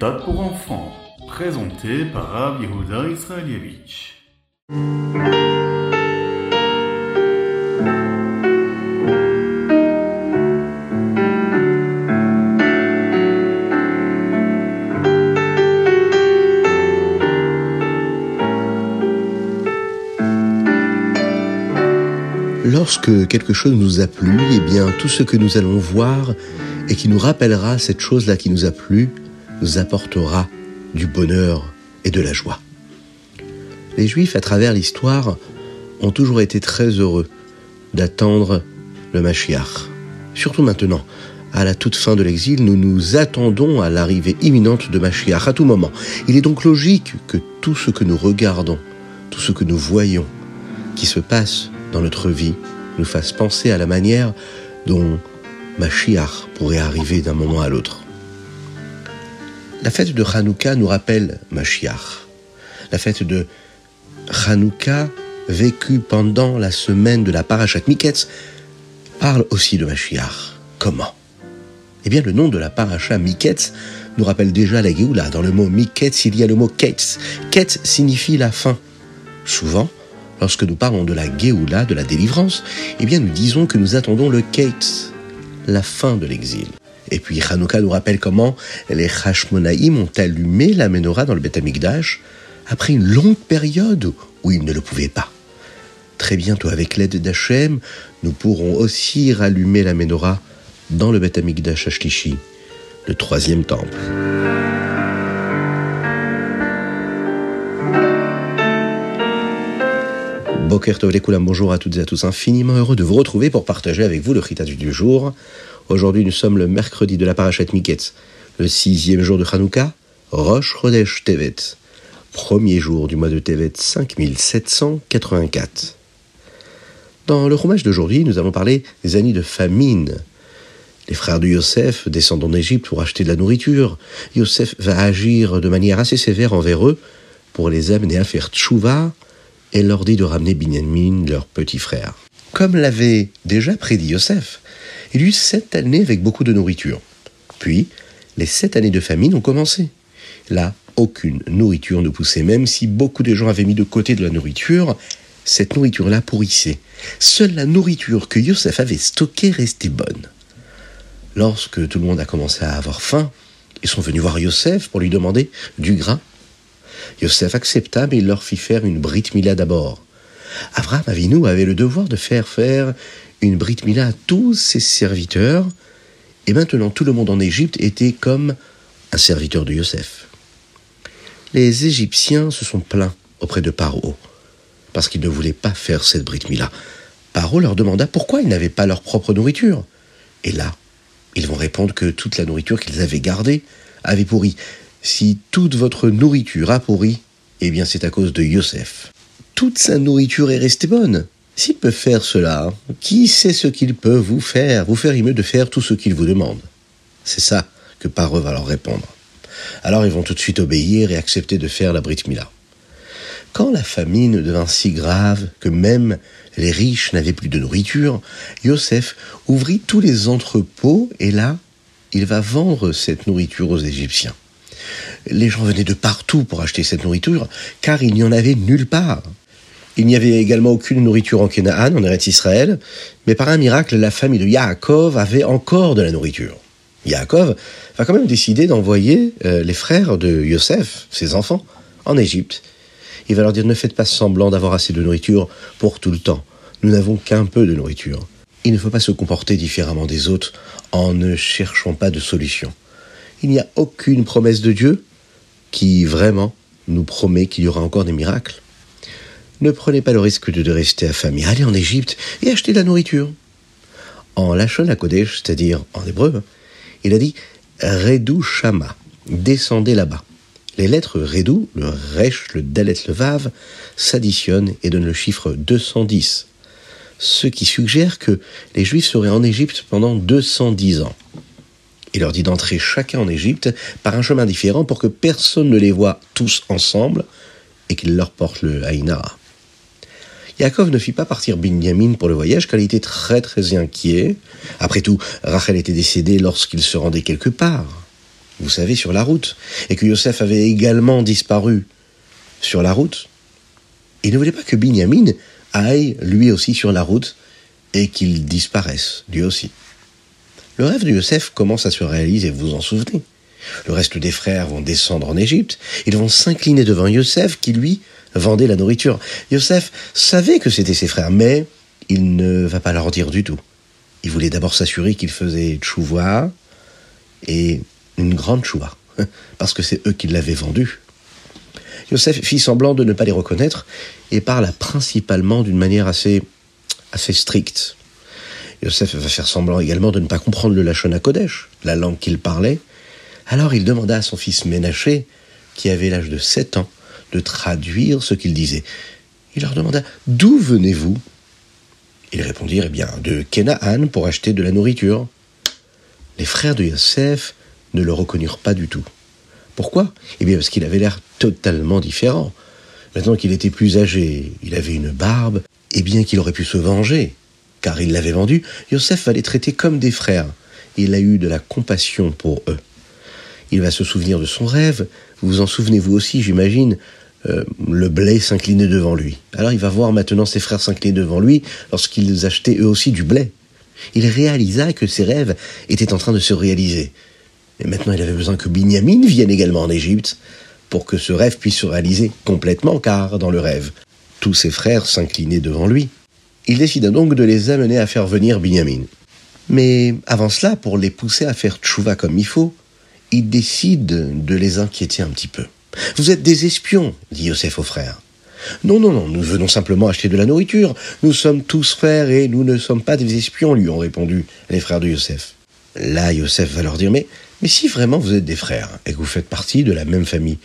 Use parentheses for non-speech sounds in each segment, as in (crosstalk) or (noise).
méthode pour enfants, présenté par Rav Israelievich. Lorsque quelque chose nous a plu, eh bien tout ce que nous allons voir et qui nous rappellera cette chose-là qui nous a plu, apportera du bonheur et de la joie. Les Juifs, à travers l'histoire, ont toujours été très heureux d'attendre le Mashiach. Surtout maintenant, à la toute fin de l'exil, nous nous attendons à l'arrivée imminente de Mashiach à tout moment. Il est donc logique que tout ce que nous regardons, tout ce que nous voyons, qui se passe dans notre vie, nous fasse penser à la manière dont Mashiach pourrait arriver d'un moment à l'autre. La fête de Hanouka nous rappelle Mashiach. La fête de Hanouka, vécue pendant la semaine de la Parashat Miketz, parle aussi de Mashiach. Comment? Eh bien, le nom de la Parashat Miketz nous rappelle déjà la Géoula. Dans le mot Miketz, il y a le mot Ketz. Ketz signifie la fin. Souvent, lorsque nous parlons de la Géoula, de la délivrance, eh bien, nous disons que nous attendons le Ketz, la fin de l'exil. Et puis Hanouka nous rappelle comment les Hashmonaïm ont allumé la menorah dans le Beth Amikdash après une longue période où ils ne le pouvaient pas. Très bientôt, avec l'aide d'Hachem, nous pourrons aussi rallumer la menorah dans le Beth Amikdash Ashlishi, le troisième temple. Boker Tov bonjour à toutes et à tous, infiniment heureux de vous retrouver pour partager avec vous le Ritat du jour. Aujourd'hui, nous sommes le mercredi de la Parashat Miketz, le sixième jour de Hanouka, Rosh Chodesh Tevet, premier jour du mois de Tevet 5784. Dans le roumage d'aujourd'hui, nous allons parler des années de famine. Les frères de Yosef, descendant d'Égypte pour acheter de la nourriture, Yosef va agir de manière assez sévère envers eux pour les amener à faire tchouva et leur dit de ramener Binyamin, leur petit frère. Comme l'avait déjà prédit Yosef, il eut sept années avec beaucoup de nourriture. Puis, les sept années de famine ont commencé. Là, aucune nourriture ne poussait, même si beaucoup de gens avaient mis de côté de la nourriture, cette nourriture-là pourrissait. Seule la nourriture que Yosef avait stockée restait bonne. Lorsque tout le monde a commencé à avoir faim, ils sont venus voir Yosef pour lui demander du grain. Yosef accepta, mais il leur fit faire une brit mila d'abord. Abraham Avinu avait le devoir de faire faire une Brit Mila à tous ses serviteurs, et maintenant tout le monde en Égypte était comme un serviteur de Yosef. Les Égyptiens se sont plaints auprès de Paro, parce qu'ils ne voulaient pas faire cette Brit Mila. Paro leur demanda pourquoi ils n'avaient pas leur propre nourriture. Et là, ils vont répondre que toute la nourriture qu'ils avaient gardée avait pourri. Si toute votre nourriture a pourri, eh bien c'est à cause de Yosef. Toute sa nourriture est restée bonne. S'il peut faire cela, qui sait ce qu'il peut vous faire Vous faire mieux de faire tout ce qu'il vous demande? C'est ça que Paro va leur répondre. Alors ils vont tout de suite obéir et accepter de faire la Brit Mila. Quand la famine devint si grave que même les riches n'avaient plus de nourriture, Yosef ouvrit tous les entrepôts et là, il va vendre cette nourriture aux Égyptiens. Les gens venaient de partout pour acheter cette nourriture, car il n'y en avait nulle part. Il n'y avait également aucune nourriture en Canaan, en Eretz Israël, mais par un miracle, la famille de Yaakov avait encore de la nourriture. Yaakov va quand même décider d'envoyer euh, les frères de Yosef, ses enfants, en Égypte. Il va leur dire ne faites pas semblant d'avoir assez de nourriture pour tout le temps. Nous n'avons qu'un peu de nourriture. Il ne faut pas se comporter différemment des autres en ne cherchant pas de solution. Il n'y a aucune promesse de Dieu qui vraiment nous promet qu'il y aura encore des miracles. Ne prenez pas le risque de rester affamé. Allez en Égypte et achetez de la nourriture. En Lachon à Kodesh, c'est-à-dire en hébreu, il a dit Redou Shama, descendez là-bas. Les lettres Redou, le Resh, le Dalet, le Vav, s'additionnent et donnent le chiffre 210. Ce qui suggère que les Juifs seraient en Égypte pendant 210 ans. Il leur dit d'entrer chacun en Égypte par un chemin différent pour que personne ne les voie tous ensemble et qu'il leur porte le Haïnara. Yaakov ne fit pas partir Binyamin pour le voyage car il était très très inquiet. Après tout, Rachel était décédée lorsqu'il se rendait quelque part. vous savez, sur la route, et que Yosef avait également disparu sur la route, il ne voulait pas que Binyamin aille lui aussi sur la route et qu'il disparaisse lui aussi. Le rêve de Yosef commence à se réaliser, vous vous en souvenez. Le reste des frères vont descendre en Égypte, ils vont s'incliner devant Yosef qui lui vendait la nourriture. Yosef savait que c'était ses frères, mais il ne va pas leur dire du tout. Il voulait d'abord s'assurer qu'il faisait tchouva et une grande chouva, (laughs) parce que c'est eux qui l'avaient vendu. Yosef fit semblant de ne pas les reconnaître et parla principalement d'une manière assez, assez stricte. Yosef va faire semblant également de ne pas comprendre le Lachon Kodesh, la langue qu'il parlait. Alors il demanda à son fils Ménaché, qui avait l'âge de sept ans, de traduire ce qu'il disait. Il leur demanda D'où venez-vous? Ils répondirent Eh bien, de Kenaan pour acheter de la nourriture. Les frères de Yosef ne le reconnurent pas du tout. Pourquoi? Eh bien, parce qu'il avait l'air totalement différent. Maintenant qu'il était plus âgé, il avait une barbe, et bien qu'il aurait pu se venger, car il l'avait vendu, Yosef va les traiter comme des frères. Il a eu de la compassion pour eux. Il va se souvenir de son rêve. Vous vous en souvenez vous aussi, j'imagine. Euh, le blé s'inclinait devant lui. Alors il va voir maintenant ses frères s'incliner devant lui lorsqu'ils achetaient eux aussi du blé. Il réalisa que ses rêves étaient en train de se réaliser. Et maintenant il avait besoin que Binyamin vienne également en Égypte pour que ce rêve puisse se réaliser complètement, car dans le rêve, tous ses frères s'inclinaient devant lui. Il décida donc de les amener à faire venir Binyamin. Mais avant cela, pour les pousser à faire tchouva comme il faut, il décide de les inquiéter un petit peu. Vous êtes des espions, dit Yosef aux frères. Non, non, non, nous venons simplement acheter de la nourriture. Nous sommes tous frères et nous ne sommes pas des espions, lui ont répondu les frères de Yosef. Là, Yosef va leur dire, mais, mais si vraiment vous êtes des frères et que vous faites partie de la même famille,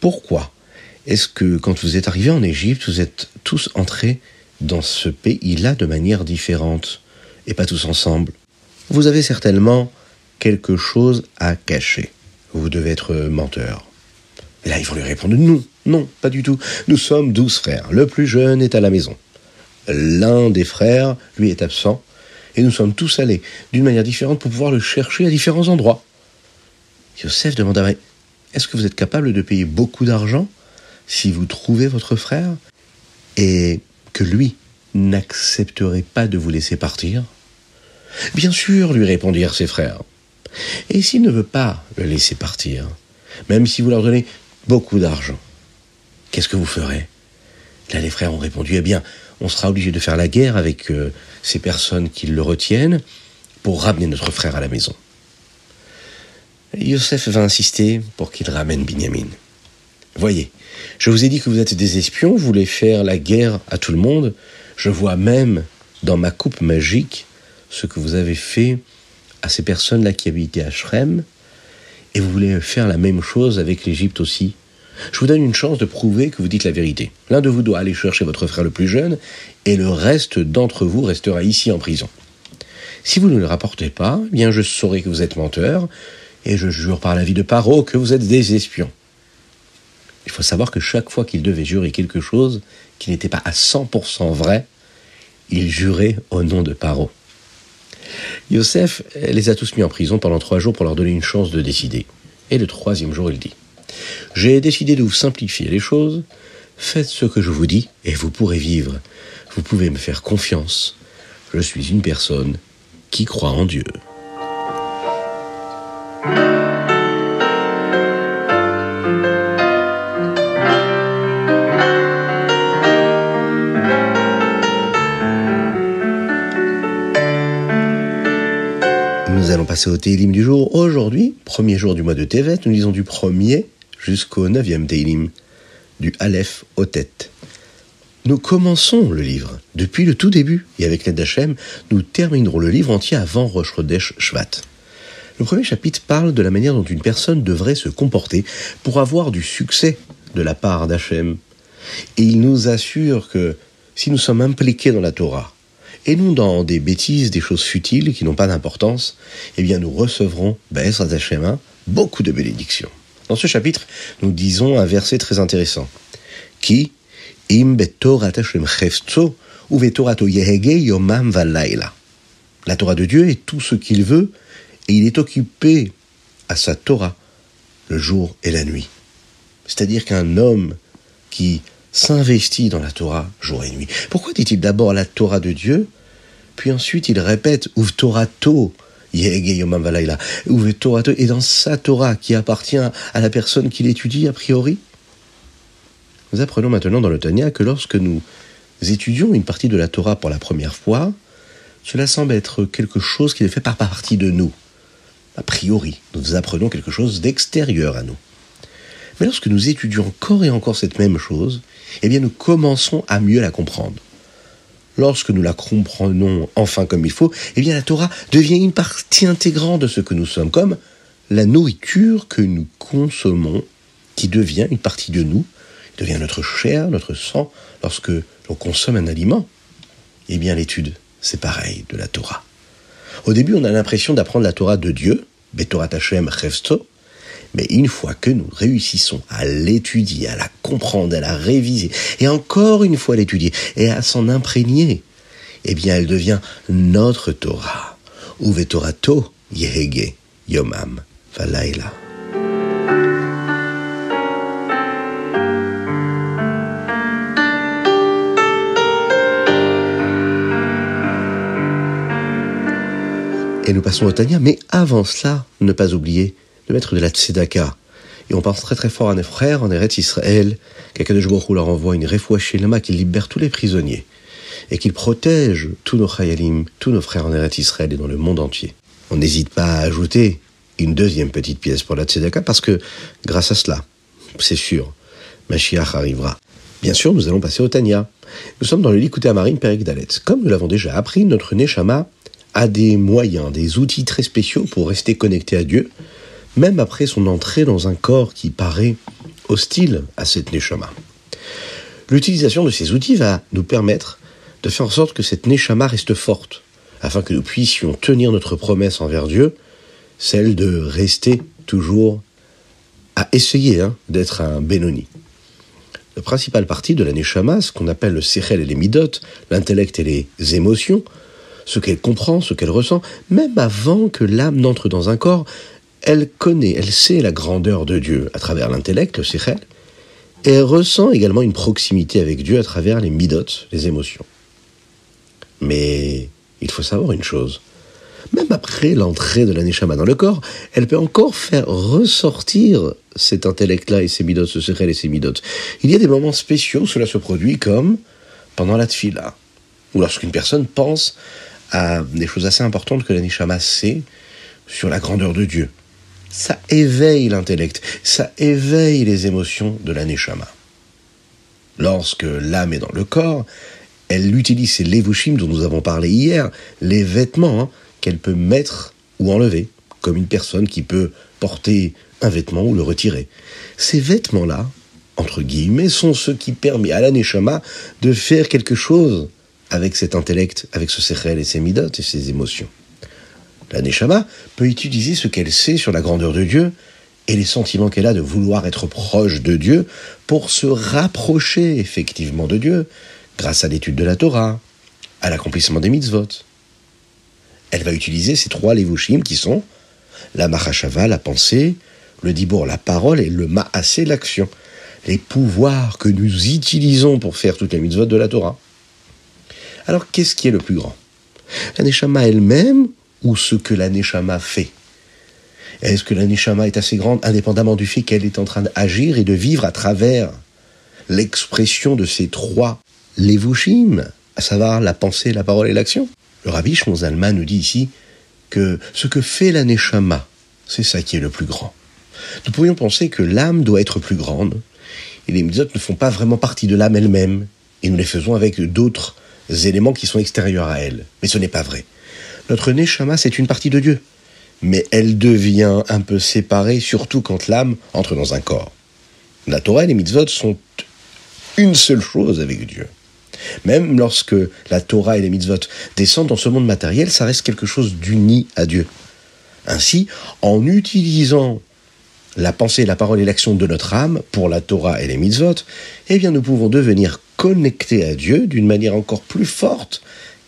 pourquoi est-ce que quand vous êtes arrivés en Égypte, vous êtes tous entrés dans ce pays-là de manière différente et pas tous ensemble? Vous avez certainement quelque chose à cacher. Vous devez être menteur. Et là, ils vont lui répondre non, non, pas du tout. Nous sommes douze frères. Le plus jeune est à la maison. L'un des frères, lui, est absent. Et nous sommes tous allés d'une manière différente pour pouvoir le chercher à différents endroits. Yosef demanda Est-ce que vous êtes capable de payer beaucoup d'argent si vous trouvez votre frère et que lui n'accepterait pas de vous laisser partir? Bien sûr, lui répondirent ses frères. Et s'il ne veut pas le laisser partir, même si vous leur donnez beaucoup d'argent. Qu'est-ce que vous ferez? Là, les frères ont répondu, eh bien, on sera obligé de faire la guerre avec euh, ces personnes qui le retiennent pour ramener notre frère à la maison. Yosef va insister pour qu'il ramène Binyamin. Voyez, je vous ai dit que vous êtes des espions, vous voulez faire la guerre à tout le monde. Je vois même dans ma coupe magique ce que vous avez fait à ces personnes-là qui habitaient à Shrem, et vous voulez faire la même chose avec l'Égypte aussi. Je vous donne une chance de prouver que vous dites la vérité. L'un de vous doit aller chercher votre frère le plus jeune, et le reste d'entre vous restera ici en prison. Si vous ne le rapportez pas, eh bien je saurai que vous êtes menteur, et je jure par la vie de Paro que vous êtes des espions. Il faut savoir que chaque fois qu'il devait jurer quelque chose qui n'était pas à 100% vrai, il jurait au nom de Paro. Yosef les a tous mis en prison pendant trois jours pour leur donner une chance de décider. Et le troisième jour, il dit J'ai décidé de vous simplifier les choses. Faites ce que je vous dis et vous pourrez vivre. Vous pouvez me faire confiance. Je suis une personne qui croit en Dieu. Au Télim du jour. Aujourd'hui, premier jour du mois de Tevet, nous lisons du premier jusqu'au neuvième Télim, du Aleph au tête. Nous commençons le livre depuis le tout début et avec l'aide d'Hachem, nous terminerons le livre entier avant Rosh Chodesh Shvat. Le premier chapitre parle de la manière dont une personne devrait se comporter pour avoir du succès de la part d'Hachem. Et il nous assure que si nous sommes impliqués dans la Torah, et non dans des bêtises, des choses futiles qui n'ont pas d'importance, eh bien nous recevrons, Be'ez Hashem, beaucoup de bénédictions. Dans ce chapitre, nous disons un verset très intéressant. Qui im yomam La Torah de Dieu est tout ce qu'il veut, et il est occupé à sa Torah le jour et la nuit. C'est-à-dire qu'un homme qui s'investit dans la Torah jour et nuit. Pourquoi dit-il d'abord la Torah de Dieu, puis ensuite il répète Uv Torato, Uv Torato, et dans sa Torah qui appartient à la personne qui l'étudie a priori? Nous apprenons maintenant dans le Tanya que lorsque nous étudions une partie de la Torah pour la première fois, cela semble être quelque chose qui ne fait pas partie de nous. A priori, nous apprenons quelque chose d'extérieur à nous. Mais lorsque nous étudions encore et encore cette même chose, eh bien nous commençons à mieux la comprendre. Lorsque nous la comprenons enfin comme il faut, eh bien la Torah devient une partie intégrante de ce que nous sommes, comme la nourriture que nous consommons, qui devient une partie de nous, devient notre chair, notre sang, lorsque l'on consomme un aliment. Eh bien l'étude, c'est pareil de la Torah. Au début, on a l'impression d'apprendre la Torah de Dieu, Betorat Hashem Chevsto, mais une fois que nous réussissons à l'étudier, à la comprendre, à la réviser, et encore une fois l'étudier, et à s'en imprégner, eh bien elle devient notre Torah. Uve Torato Yehege Yomam Valaila. Et nous passons au Tania, mais avant cela, ne pas oublier de mettre de la tzedaka. Et on pense très très fort à nos frères en Eretz Israël, qu'Akadosh Baruch leur envoie une Lama qui libère tous les prisonniers et qu'il protège tous nos chayalim, tous nos frères en Eretz Israël et dans le monde entier. On n'hésite pas à ajouter une deuxième petite pièce pour la tzedaka parce que grâce à cela, c'est sûr, Mashiach arrivera. Bien sûr, nous allons passer au Tania. Nous sommes dans le Likuté Amarim Perek Dalet. Comme nous l'avons déjà appris, notre Neshama a des moyens, des outils très spéciaux pour rester connecté à Dieu, même après son entrée dans un corps qui paraît hostile à cette Neshama. L'utilisation de ces outils va nous permettre de faire en sorte que cette Neshama reste forte, afin que nous puissions tenir notre promesse envers Dieu, celle de rester toujours à essayer hein, d'être un Benoni. La principale partie de la Neshama, ce qu'on appelle le Sechel et les Midot, l'intellect et les émotions, ce qu'elle comprend, ce qu'elle ressent, même avant que l'âme n'entre dans un corps, elle connaît, elle sait la grandeur de Dieu à travers l'intellect, le séchel, et elle ressent également une proximité avec Dieu à travers les midotes, les émotions. Mais il faut savoir une chose. Même après l'entrée de la neshama dans le corps, elle peut encore faire ressortir cet intellect-là et ces midotes, ce séchel et ces midotes. Il y a des moments spéciaux où cela se produit comme pendant la tfila, ou lorsqu'une personne pense à des choses assez importantes que la neshama sait sur la grandeur de Dieu ça éveille l'intellect, ça éveille les émotions de la Neshama. Lorsque l'âme est dans le corps, elle utilise ces levushim dont nous avons parlé hier, les vêtements hein, qu'elle peut mettre ou enlever, comme une personne qui peut porter un vêtement ou le retirer. Ces vêtements-là, entre guillemets, sont ceux qui permettent à la Neshama de faire quelque chose avec cet intellect, avec ce sechel et ses midot et ses émotions. La Neshama peut utiliser ce qu'elle sait sur la grandeur de Dieu et les sentiments qu'elle a de vouloir être proche de Dieu pour se rapprocher effectivement de Dieu grâce à l'étude de la Torah, à l'accomplissement des mitzvot. Elle va utiliser ces trois levushim qui sont la machashava, la pensée, le dibor, la parole et le maasé, l'action. Les pouvoirs que nous utilisons pour faire toutes les mitzvot de la Torah. Alors qu'est-ce qui est le plus grand? La Neshama elle-même ou ce que la Neshama fait Est-ce que la Neshama est assez grande indépendamment du fait qu'elle est en train d'agir et de vivre à travers l'expression de ces trois levushim, à savoir la pensée, la parole et l'action? Le rabbi Shmonzalma nous dit ici que ce que fait la Neshama, c'est ça qui est le plus grand. Nous pourrions penser que l'âme doit être plus grande, et les mitzvot ne font pas vraiment partie de l'âme elle-même, et nous les faisons avec d'autres éléments qui sont extérieurs à elle. Mais ce n'est pas vrai. Notre Neshama, c'est une partie de Dieu. Mais elle devient un peu séparée, surtout quand l'âme entre dans un corps. La Torah et les mitzvot sont une seule chose avec Dieu. Même lorsque la Torah et les mitzvot descendent dans ce monde matériel, ça reste quelque chose d'uni à Dieu. Ainsi, en utilisant la pensée, la parole et l'action de notre âme pour la Torah et les mitzvot, eh bien nous pouvons devenir connectés à Dieu d'une manière encore plus forte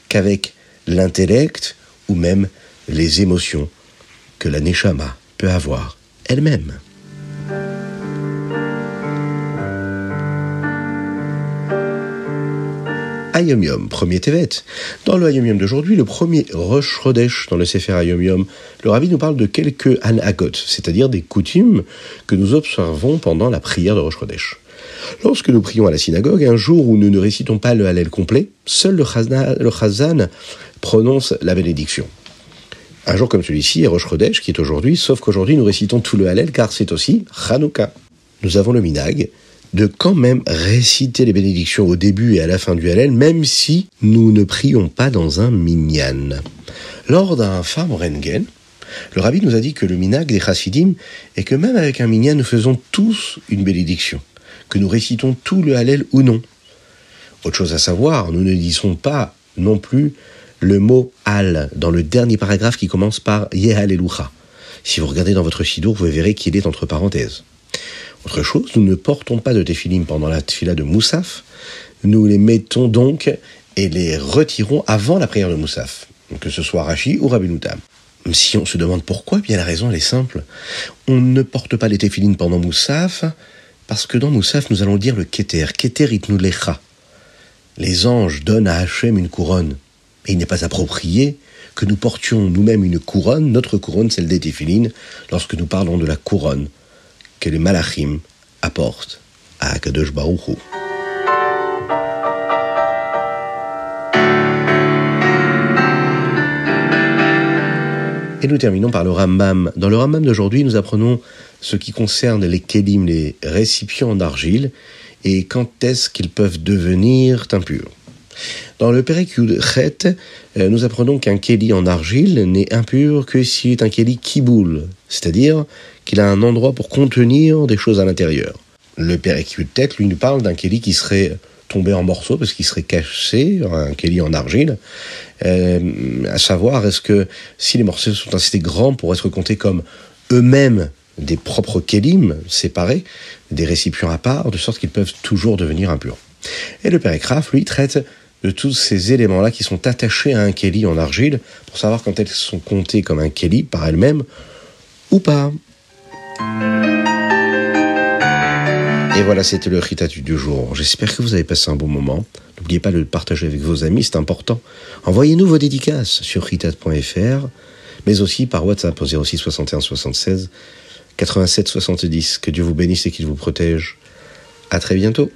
qu'avec l'intellect ou même les émotions que la Neshama peut avoir elle-même. Ayom Yom, premier Tevet. Dans le Ayom Yom d'aujourd'hui, le premier Rosh Chodesh dans le Sefer Ayom Yom, le Rabbi nous parle de quelques Hanagot, c'est-à-dire des coutumes que nous observons pendant la prière de Rosh Chodesh. Lorsque nous prions à la synagogue, un jour où nous ne récitons pas le Hallel complet, seul le Chazan, prononce la bénédiction. Un jour comme celui-ci est Rosh Chodesh, qui est aujourd'hui, sauf qu'aujourd'hui nous récitons tout le Hallel car c'est aussi Chanukah. Nous avons le minag de quand même réciter les bénédictions au début et à la fin du Hallel, même si nous ne prions pas dans un minyan. Lors d'un Farm Rengen, le rabbi nous a dit que le minag des chassidim est que même avec un minyan, nous faisons tous une bénédiction, que nous récitons tout le Hallel ou non. Autre chose à savoir, nous ne disons pas non plus le mot al dans le dernier paragraphe qui commence par Yehalelucha. Si vous regardez dans votre sidour, vous verrez qu'il est entre parenthèses. Autre chose, nous ne portons pas de téphilim pendant la tefila de Moussaf. Nous les mettons donc et les retirons avant la prière de Moussaf, que ce soit Rashi ou Rabbi Si on se demande pourquoi, eh bien la raison est simple. On ne porte pas les téphilim pendant Moussaf parce que dans Moussaf nous allons dire le Keter, Keter itnu lecha. Les anges donnent à Hachem une couronne. Et il n'est pas approprié que nous portions nous-mêmes une couronne, notre couronne, celle des téphilines, lorsque nous parlons de la couronne que les malachim apportent à Akadosh Baruch Et nous terminons par le Rambam. Dans le Rambam d'aujourd'hui, nous apprenons ce qui concerne les kelim, les récipients d'argile, et quand est-ce qu'ils peuvent devenir impurs. Dans le Perek Chet, euh, nous apprenons qu'un keli en argile n'est impur que s'il est un keli kiboul, c'est-à-dire qu'il a un endroit pour contenir des choses à l'intérieur. Le Père tête lui nous parle d'un Kelly qui serait tombé en morceaux parce qu'il serait caché, un Kelly en argile. Euh, à savoir, est-ce que si les morceaux sont assez grands pour être comptés comme eux-mêmes des propres Kélim séparés, des récipients à part, de sorte qu'ils peuvent toujours devenir impurs. Et le Père lui, traite de tous ces éléments-là qui sont attachés à un Kelly en argile pour savoir quand elles sont comptées comme un Kelly par elles-mêmes ou pas. Et voilà, c'était le Ritatu du jour. J'espère que vous avez passé un bon moment. N'oubliez pas de le partager avec vos amis, c'est important. Envoyez-nous vos dédicaces sur ritat.fr, mais aussi par WhatsApp au 06 61 76 87 70. Que Dieu vous bénisse et qu'il vous protège. À très bientôt.